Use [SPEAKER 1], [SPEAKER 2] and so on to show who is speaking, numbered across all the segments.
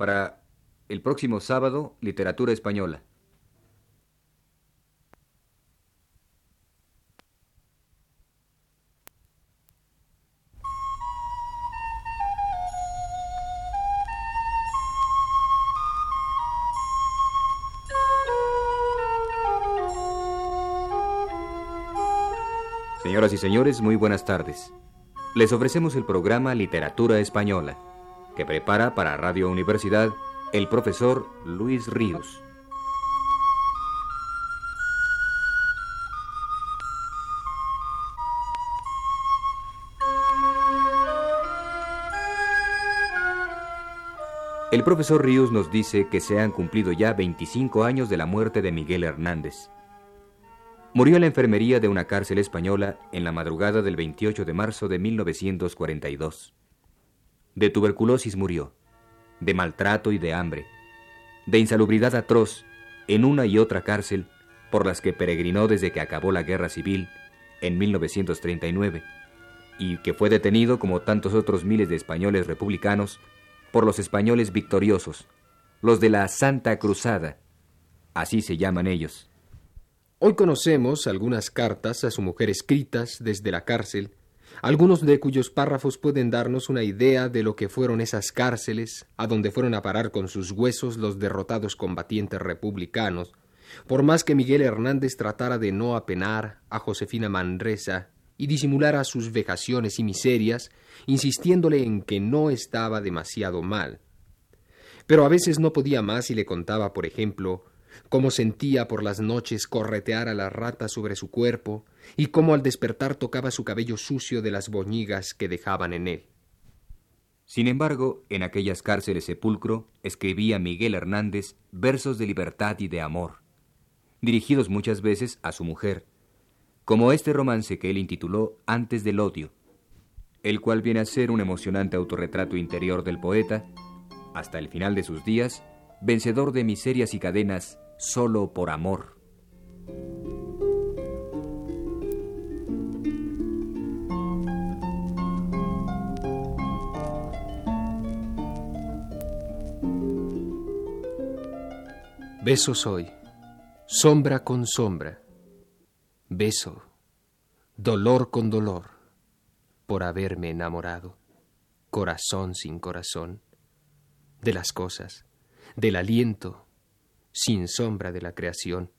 [SPEAKER 1] para el próximo sábado, literatura española. Señoras y señores, muy buenas tardes. Les ofrecemos el programa Literatura Española, que prepara para Radio Universidad el profesor Luis Ríos. El profesor Ríos nos dice que se han cumplido ya 25 años de la muerte de Miguel Hernández. Murió en la enfermería de una cárcel española en la madrugada del 28 de marzo de 1942. De tuberculosis murió, de maltrato y de hambre, de insalubridad atroz en una y otra cárcel por las que peregrinó desde que acabó la guerra civil en 1939 y que fue detenido como tantos otros miles de españoles republicanos por los españoles victoriosos, los de la Santa Cruzada, así se llaman ellos.
[SPEAKER 2] Hoy conocemos algunas cartas a su mujer escritas desde la cárcel, algunos de cuyos párrafos pueden darnos una idea de lo que fueron esas cárceles a donde fueron a parar con sus huesos los derrotados combatientes republicanos, por más que Miguel Hernández tratara de no apenar a Josefina Manresa y disimulara sus vejaciones y miserias, insistiéndole en que no estaba demasiado mal. Pero a veces no podía más y le contaba, por ejemplo, cómo sentía por las noches corretear a la rata sobre su cuerpo y cómo al despertar tocaba su cabello sucio de las boñigas que dejaban en él.
[SPEAKER 1] Sin embargo, en aquellas cárceles sepulcro escribía Miguel Hernández versos de libertad y de amor, dirigidos muchas veces a su mujer, como este romance que él intituló Antes del odio, el cual viene a ser un emocionante autorretrato interior del poeta, hasta el final de sus días, vencedor de miserias y cadenas solo por amor.
[SPEAKER 2] Beso soy, sombra con sombra, beso, dolor con dolor, por haberme enamorado, corazón sin corazón, de las cosas, del aliento, sin sombra de la creación.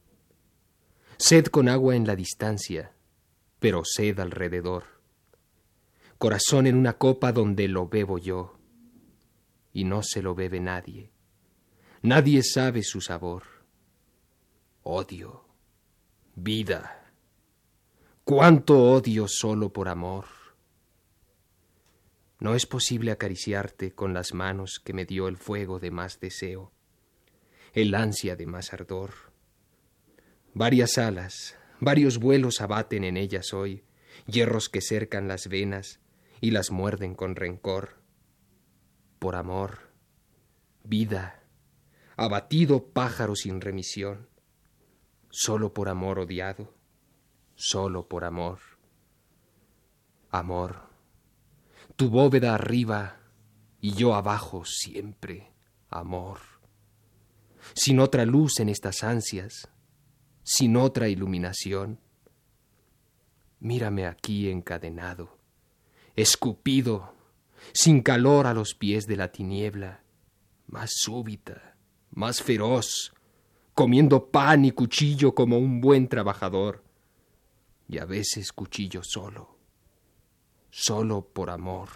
[SPEAKER 2] Sed con agua en la distancia, pero sed alrededor. Corazón en una copa donde lo bebo yo, y no se lo bebe nadie. Nadie sabe su sabor. Odio, vida. Cuánto odio solo por amor. No es posible acariciarte con las manos que me dio el fuego de más deseo el ansia de más ardor. Varias alas, varios vuelos abaten en ellas hoy, hierros que cercan las venas y las muerden con rencor. Por amor, vida, abatido pájaro sin remisión, solo por amor odiado, solo por amor. Amor, tu bóveda arriba y yo abajo siempre, amor sin otra luz en estas ansias, sin otra iluminación. Mírame aquí encadenado, escupido, sin calor a los pies de la tiniebla, más súbita, más feroz, comiendo pan y cuchillo como un buen trabajador, y a veces cuchillo solo, solo por amor.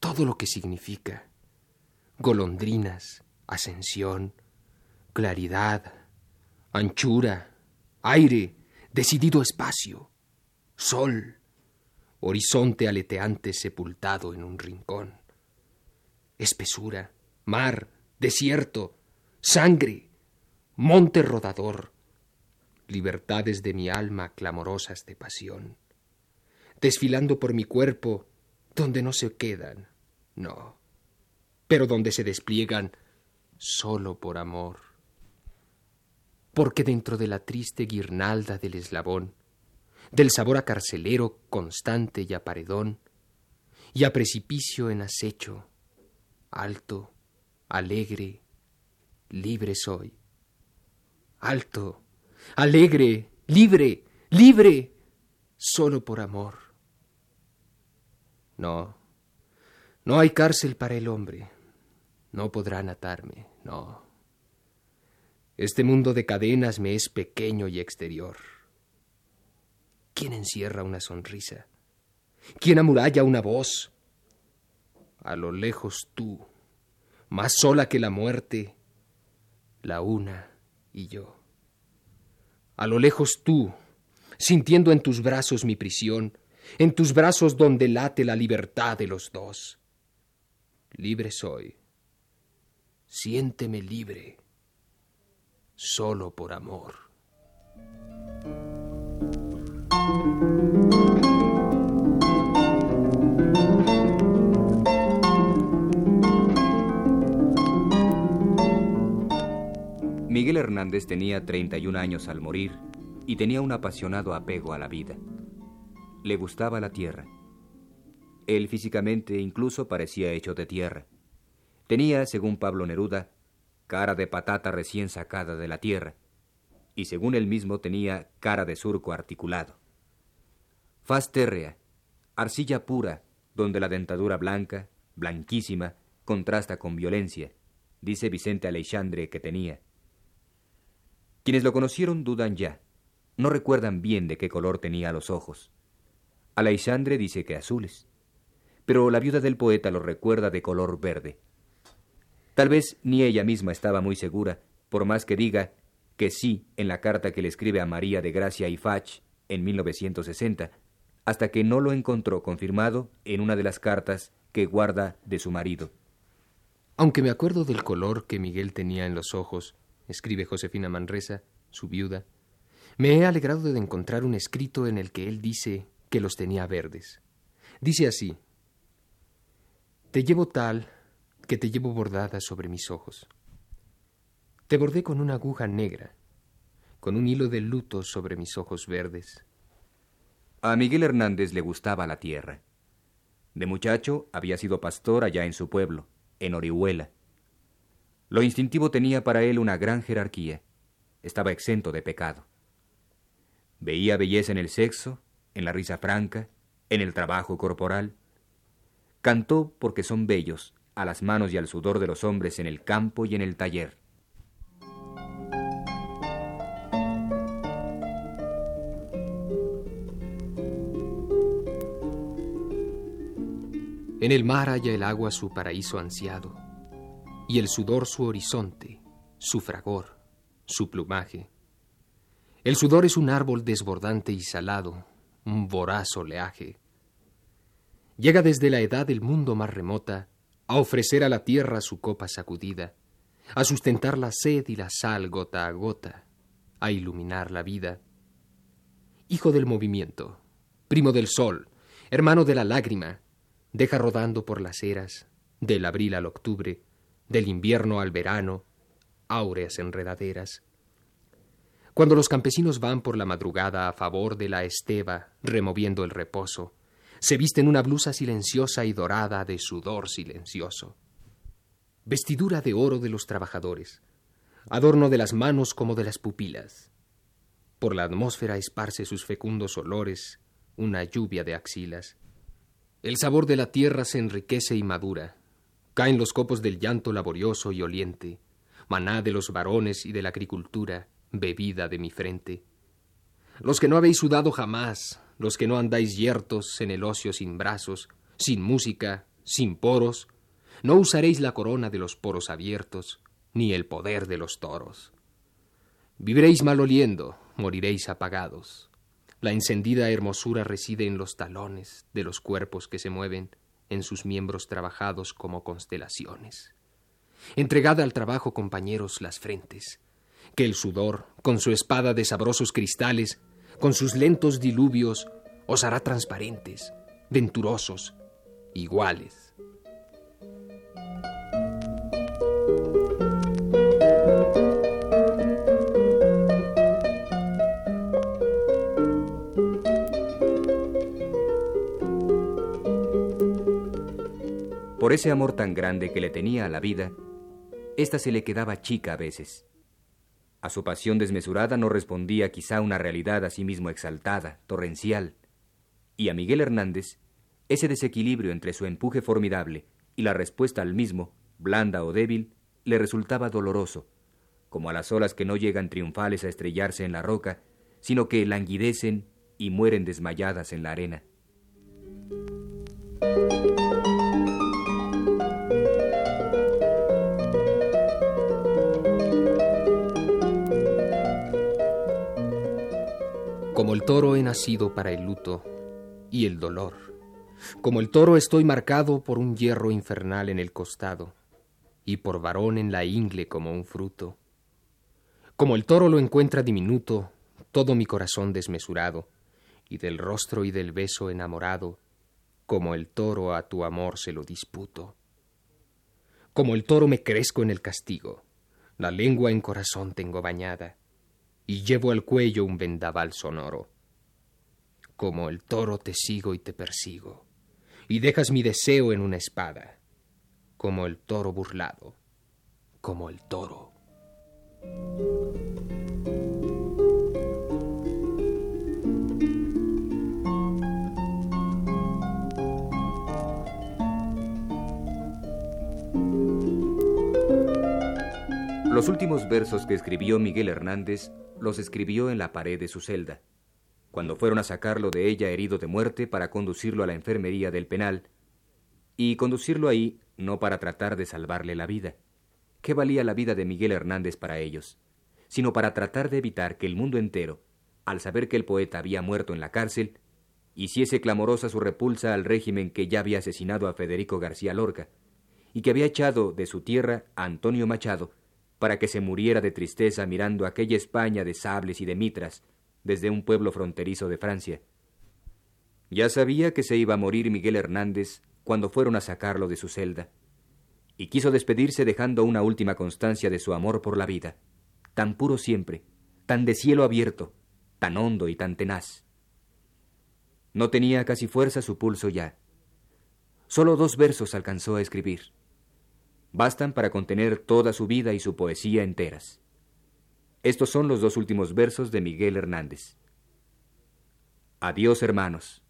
[SPEAKER 2] Todo lo que significa, golondrinas, ascensión, claridad, anchura, aire, decidido espacio, sol, horizonte aleteante sepultado en un rincón, espesura, mar, desierto, sangre, monte rodador, libertades de mi alma clamorosas de pasión, desfilando por mi cuerpo donde no se quedan, no, pero donde se despliegan solo por amor. Porque dentro de la triste guirnalda del eslabón, del sabor a carcelero constante y a paredón, y a precipicio en acecho, Alto, alegre, libre soy. Alto, alegre, libre, libre, solo por amor. No, no hay cárcel para el hombre. No podrán atarme, no. Este mundo de cadenas me es pequeño y exterior. ¿Quién encierra una sonrisa? ¿Quién amuralla una voz? A lo lejos tú, más sola que la muerte, la una y yo. A lo lejos tú, sintiendo en tus brazos mi prisión, en tus brazos donde late la libertad de los dos. Libre soy. Siénteme libre, solo por amor.
[SPEAKER 1] Miguel Hernández tenía 31 años al morir y tenía un apasionado apego a la vida. Le gustaba la tierra. Él físicamente incluso parecía hecho de tierra. Tenía, según Pablo Neruda, cara de patata recién sacada de la tierra, y según él mismo tenía cara de surco articulado. Faz térrea, arcilla pura, donde la dentadura blanca, blanquísima, contrasta con violencia, dice Vicente Aleixandre que tenía. Quienes lo conocieron dudan ya. No recuerdan bien de qué color tenía los ojos. Aleixandre dice que azules, pero la viuda del poeta lo recuerda de color verde. Tal vez ni ella misma estaba muy segura, por más que diga que sí en la carta que le escribe a María de Gracia y Fach en 1960, hasta que no lo encontró confirmado en una de las cartas que guarda de su marido.
[SPEAKER 2] Aunque me acuerdo del color que Miguel tenía en los ojos, escribe Josefina Manresa, su viuda, me he alegrado de encontrar un escrito en el que él dice que los tenía verdes. Dice así, Te llevo tal que te llevo bordada sobre mis ojos. Te bordé con una aguja negra, con un hilo de luto sobre mis ojos verdes.
[SPEAKER 1] A Miguel Hernández le gustaba la tierra. De muchacho había sido pastor allá en su pueblo, en Orihuela. Lo instintivo tenía para él una gran jerarquía. Estaba exento de pecado. Veía belleza en el sexo, en la risa franca, en el trabajo corporal. Cantó porque son bellos, a las manos y al sudor de los hombres en el campo y en el taller.
[SPEAKER 2] En el mar halla el agua su paraíso ansiado y el sudor su horizonte, su fragor, su plumaje. El sudor es un árbol desbordante y salado, un voraz oleaje. Llega desde la edad del mundo más remota a ofrecer a la tierra su copa sacudida, a sustentar la sed y la sal gota a gota, a iluminar la vida. Hijo del movimiento, primo del sol, hermano de la lágrima, deja rodando por las eras, del abril al octubre, del invierno al verano, áureas enredaderas. Cuando los campesinos van por la madrugada a favor de la esteba, removiendo el reposo, se visten una blusa silenciosa y dorada de sudor silencioso. Vestidura de oro de los trabajadores, adorno de las manos como de las pupilas. Por la atmósfera esparce sus fecundos olores, una lluvia de axilas. El sabor de la tierra se enriquece y madura, Caen los copos del llanto laborioso y oliente, maná de los varones y de la agricultura, bebida de mi frente. Los que no habéis sudado jamás, los que no andáis yertos en el ocio sin brazos, sin música, sin poros, no usaréis la corona de los poros abiertos, ni el poder de los toros. Viviréis maloliendo, moriréis apagados. La encendida hermosura reside en los talones de los cuerpos que se mueven, en sus miembros trabajados como constelaciones. Entregada al trabajo, compañeros, las frentes, que el sudor, con su espada de sabrosos cristales, con sus lentos diluvios, os hará transparentes, venturosos, iguales.
[SPEAKER 1] Por ese amor tan grande que le tenía a la vida, ésta se le quedaba chica a veces. A su pasión desmesurada no respondía quizá una realidad a sí mismo exaltada, torrencial. Y a Miguel Hernández, ese desequilibrio entre su empuje formidable y la respuesta al mismo, blanda o débil, le resultaba doloroso, como a las olas que no llegan triunfales a estrellarse en la roca, sino que languidecen y mueren desmayadas en la arena.
[SPEAKER 2] Como el toro he nacido para el luto y el dolor. Como el toro estoy marcado por un hierro infernal en el costado y por varón en la ingle como un fruto. Como el toro lo encuentra diminuto, todo mi corazón desmesurado, y del rostro y del beso enamorado, como el toro a tu amor se lo disputo. Como el toro me crezco en el castigo, la lengua en corazón tengo bañada, y llevo al cuello un vendaval sonoro. Como el toro te sigo y te persigo, y dejas mi deseo en una espada, como el toro burlado, como el toro.
[SPEAKER 1] Los últimos versos que escribió Miguel Hernández los escribió en la pared de su celda, cuando fueron a sacarlo de ella herido de muerte para conducirlo a la enfermería del penal, y conducirlo ahí no para tratar de salvarle la vida, ¿qué valía la vida de Miguel Hernández para ellos? sino para tratar de evitar que el mundo entero, al saber que el poeta había muerto en la cárcel, hiciese clamorosa su repulsa al régimen que ya había asesinado a Federico García Lorca, y que había echado de su tierra a Antonio Machado, para que se muriera de tristeza mirando aquella España de sables y de mitras desde un pueblo fronterizo de Francia. Ya sabía que se iba a morir Miguel Hernández cuando fueron a sacarlo de su celda, y quiso despedirse dejando una última constancia de su amor por la vida, tan puro siempre, tan de cielo abierto, tan hondo y tan tenaz. No tenía casi fuerza su pulso ya. Solo dos versos alcanzó a escribir bastan para contener toda su vida y su poesía enteras. Estos son los dos últimos versos de Miguel Hernández. Adiós hermanos,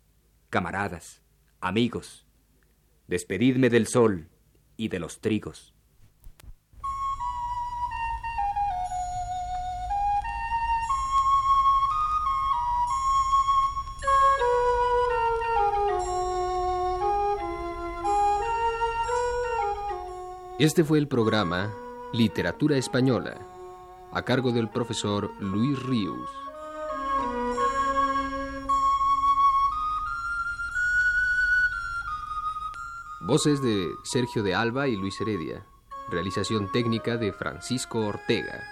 [SPEAKER 1] camaradas, amigos, despedidme del sol y de los trigos.
[SPEAKER 2] Este fue el programa Literatura Española, a cargo del profesor Luis Ríos. Voces de Sergio de Alba y Luis Heredia. Realización técnica de Francisco Ortega.